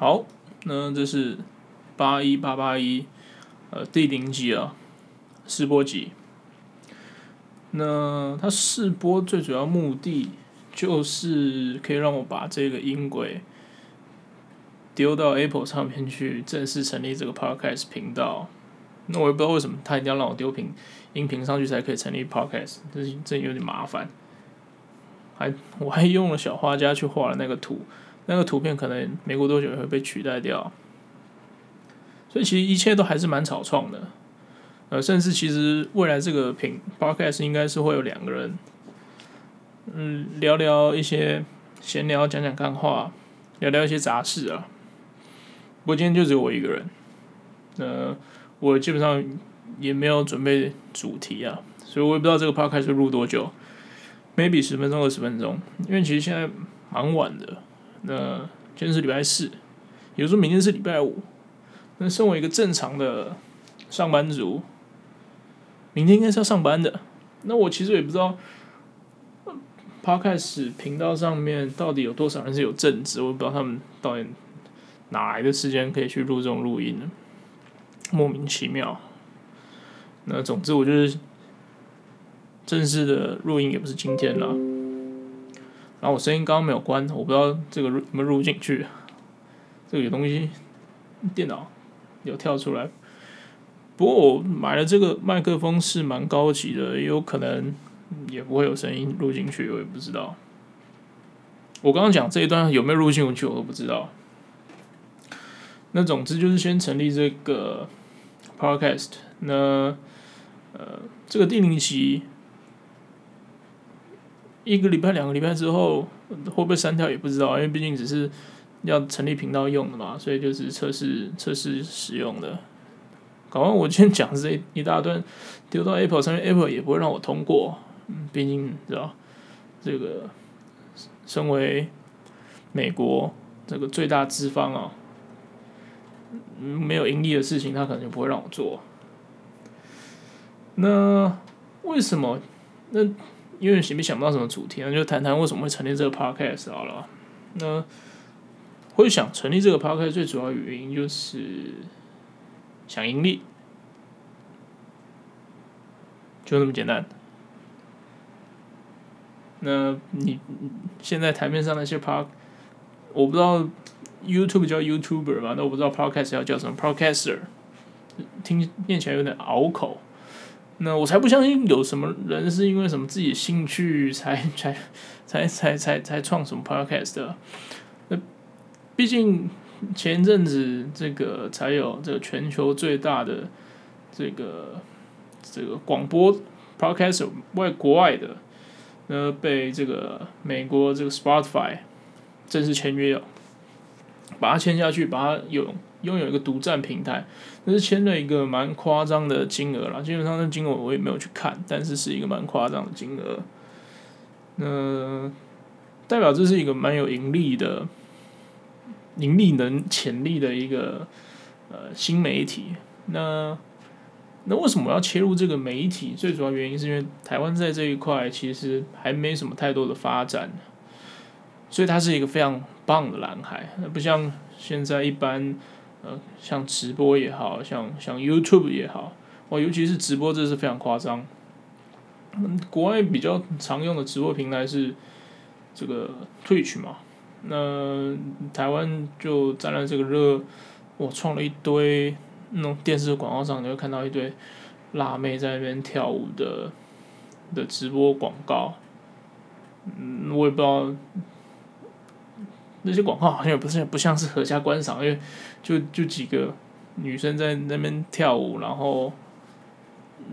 好，那这是八一八八一，呃，第零集啊，试播集。那它试播最主要目的就是可以让我把这个音轨丢到 Apple 上面去，正式成立这个 Podcast 频道。那我也不知道为什么他一定要让我丢频音频上去才可以成立 Podcast，这这有点麻烦。还我还用了小画家去画了那个图。那个图片可能没过多久也会被取代掉，所以其实一切都还是蛮草创的，呃，甚至其实未来这个品 podcast 应该是会有两个人，嗯，聊聊一些闲聊，讲讲干话，聊聊一些杂事啊。不过今天就只有我一个人，呃，我基本上也没有准备主题啊，所以我也不知道这个 podcast 录多久，maybe 十分钟、二十分钟，因为其实现在蛮晚的。那今天是礼拜四，有时候明天是礼拜五。那身为一个正常的上班族，明天应该是要上班的。那我其实也不知道，Podcast 频道上面到底有多少人是有正职，我不知道他们到底哪来的时间可以去录这种录音呢？莫名其妙。那总之，我就是正式的录音也不是今天了。然后我声音刚刚没有关，我不知道这个有没有录进去。这个有东西，电脑有跳出来。不过我买了这个麦克风是蛮高级的，也有可能也不会有声音录进去，我也不知道。我刚刚讲这一段有没有录进去，我都不知道。那总之就是先成立这个 podcast，那呃这个第零期。一个礼拜、两个礼拜之后会不会删掉也不知道，因为毕竟只是要成立频道用的嘛，所以就是测试测试使用的。搞完我今天讲这一大段丢到 Apple 上面，Apple 也不会让我通过。嗯，毕竟知道这个身为美国这个最大资方啊，没有盈利的事情，他可能就不会让我做。那为什么？那？因为想没想不到什么主题，那就谈谈为什么会成立这个 podcast 好了。那会想成立这个 podcast 最主要原因就是想盈利，就那么简单。那你现在台面上那些 p a r k 我不知道 YouTube 叫 YouTuber 吧？那我不知道 podcast 要叫什么 podcaster，听念起来有点拗口。那我才不相信有什么人是因为什么自己兴趣才才才才才才创什么 podcast 的。那毕竟前阵子这个才有这个全球最大的这个这个广播 podcast 外国外的，呃，被这个美国这个 Spotify 正式签约了，把它签下去，把它有。拥有一个独占平台，那是签了一个蛮夸张的金额啦。基本上那金额我也没有去看，但是是一个蛮夸张的金额。那代表这是一个蛮有盈利的、盈利能潜力的一个呃新媒体。那那为什么要切入这个媒体？最主要原因是因为台湾在这一块其实还没什么太多的发展，所以它是一个非常棒的蓝海。那不像现在一般。像直播也好像像 YouTube 也好，哇，尤其是直播，这是非常夸张。嗯，国外比较常用的直播平台是这个 Twitch 嘛，那台湾就沾了这个热，我创了一堆那种电视广告上，你会看到一堆辣妹在那边跳舞的的直播广告。嗯，我也不知道。那些广告好像也不是不像是合家观赏，因为就就几个女生在那边跳舞，然后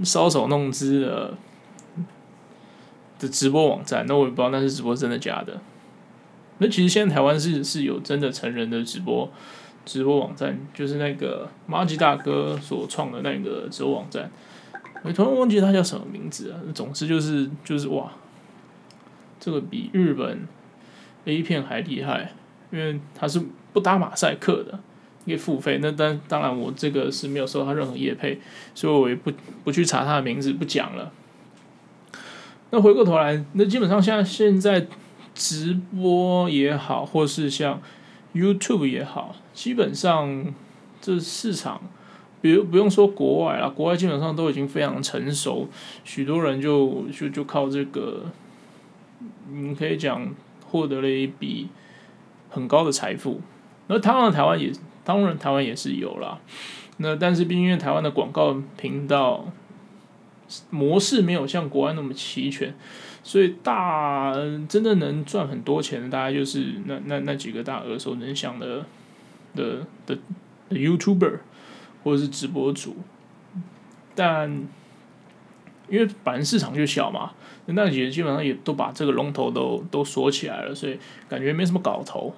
搔首弄姿的的直播网站，那我也不知道那是直播真的假的。那其实现在台湾是是有真的成人的直播直播网站，就是那个马吉大哥所创的那个直播网站，我突然忘记他叫什么名字啊。总之就是就是哇，这个比日本。A 片还厉害，因为他是不打马赛克的，可以付费。那当当然，我这个是没有收他任何业配，所以我也不不去查他的名字，不讲了。那回过头来，那基本上像现在直播也好，或是像 YouTube 也好，基本上这市场，比如不用说国外啦，国外基本上都已经非常成熟，许多人就就就靠这个，你可以讲获得了一笔很高的财富。那当然台湾也，当然台湾也是有啦。那但是毕竟因为台湾的广告频道模式没有像国外那么齐全，所以大真的能赚很多钱的，大概就是那那那几个大耳熟能详的的的 YouTuber 或者是直播主。但因为本市场就小嘛，那也基本上也都把这个龙头都都锁起来了，所以感觉没什么搞头。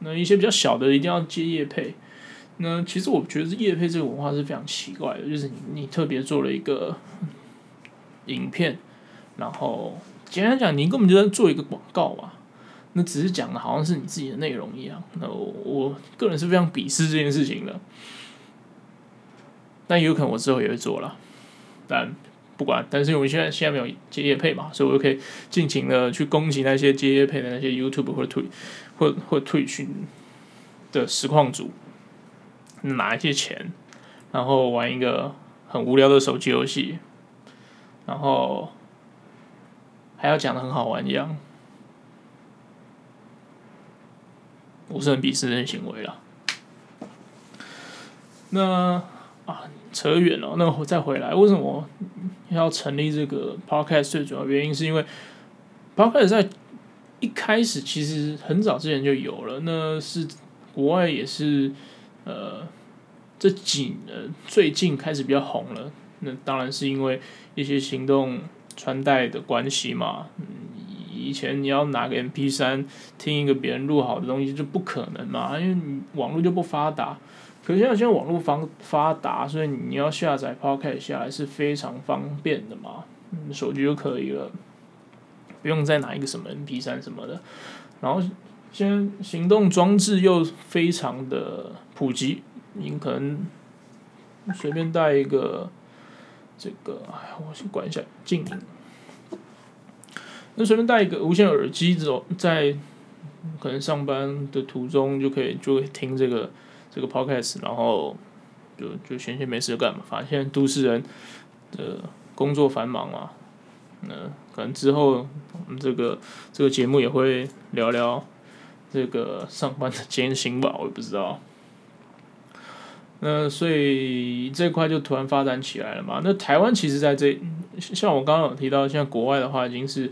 那一些比较小的一定要接业配。那其实我觉得业配这个文化是非常奇怪的，就是你你特别做了一个影片，然后简单讲，你根本就在做一个广告嘛。那只是讲的好像是你自己的内容一样。那我我个人是非常鄙视这件事情的。但有可能我之后也会做了，但不管。但是我们现在现在没有接业配嘛，所以我就可以尽情的去攻击那些接业配的那些 YouTube 或者退或或退群的实况组。拿一些钱，然后玩一个很无聊的手机游戏，然后还要讲的很好玩一样，我是很鄙视这些行为了。那啊，扯远了，那我再回来，为什么要成立这个 podcast？最主要原因是因为 podcast 在一开始其实很早之前就有了，那是国外也是。呃，这几呃最近开始比较红了，那当然是因为一些行动穿戴的关系嘛。以前你要拿个 M P 三听一个别人录好的东西就不可能嘛，因为你网络就不发达。可是现在现在网络方发达，所以你要下载 Podcast 下来是非常方便的嘛，嗯，手机就可以了，不用再拿一个什么 M P 三什么的。然后现在行动装置又非常的。普及，你可能随便带一个这个，哎，我先关一下静音。那随便带一个无线耳机，这种在可能上班的途中就可以就会听这个这个 podcast，然后就就闲闲没事干嘛？反正现在都市人的工作繁忙嘛，那可能之后我们这个这个节目也会聊聊这个上班的艰辛吧，我也不知道。那所以这块就突然发展起来了嘛？那台湾其实在这，像我刚刚有提到，现在国外的话已经是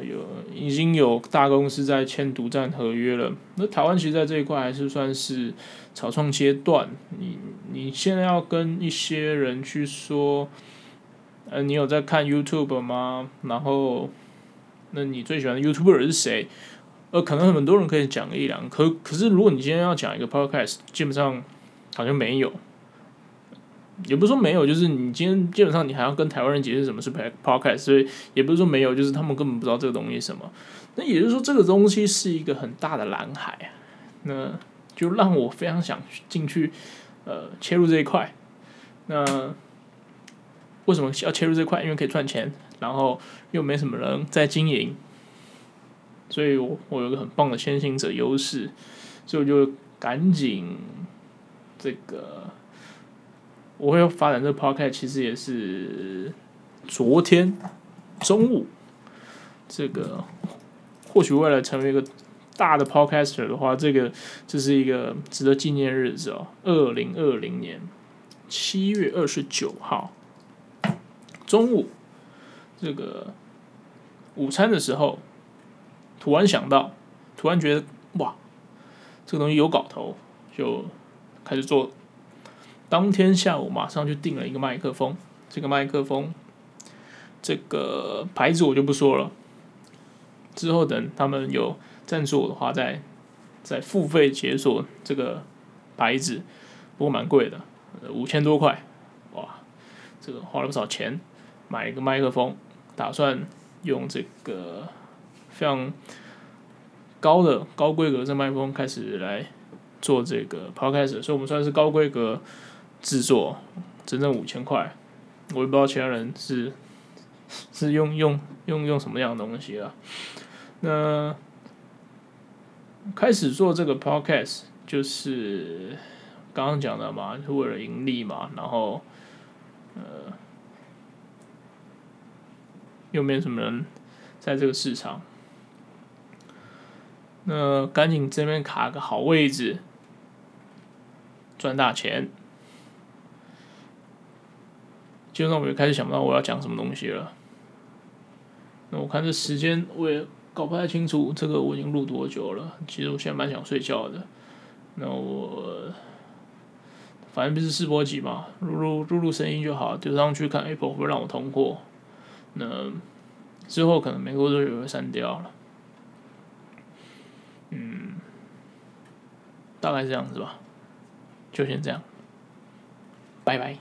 有已经有大公司在签独占合约了。那台湾其实在这一块还是算是草创阶段。你你现在要跟一些人去说，呃，你有在看 YouTube 吗？然后，那你最喜欢的 YouTuber 是谁？呃，可能很多人可以讲一两，可可是如果你今天要讲一个 Podcast，基本上。好像没有，也不是说没有，就是你今天基本上你还要跟台湾人解释什么是 podcast，所以也不是说没有，就是他们根本不知道这个东西什么。那也就是说，这个东西是一个很大的蓝海，那就让我非常想进去，呃，切入这一块。那为什么要切入这块？因为可以赚钱，然后又没什么人在经营，所以我我有个很棒的先行者优势，所以我就赶紧。这个我会发展这个 podcast，其实也是昨天中午，这个或许为了成为一个大的 podcaster 的话，这个这是一个值得纪念日子哦。二零二零年七月二十九号中午，这个午餐的时候，突然想到，突然觉得哇，这个东西有搞头，就。开始做，当天下午马上就订了一个麦克风。这个麦克风，这个牌子我就不说了。之后等他们有赞助我的话，再再付费解锁这个牌子，不过蛮贵的，五千多块。哇，这个花了不少钱买一个麦克风，打算用这个非常高的高规格的麦克风开始来。做这个 podcast，所以我们算是高规格制作，整整五千块。我也不知道其他人是 是用用用用什么样的东西啊。那开始做这个 podcast 就是刚刚讲的嘛，是为了盈利嘛，然后呃又没什么人在这个市场，那赶紧这边卡个好位置，赚大钱。基本上我就开始想不到我要讲什么东西了。那我看这时间我也搞不太清楚，这个我已经录多久了？其实我现在蛮想睡觉的。那我反正不是试播集嘛，录录录录声音就好，丢上去看 Apple 会不会让我通过。那之后可能每个都有会删掉了。嗯，大概是这样子吧，就先这样，拜拜。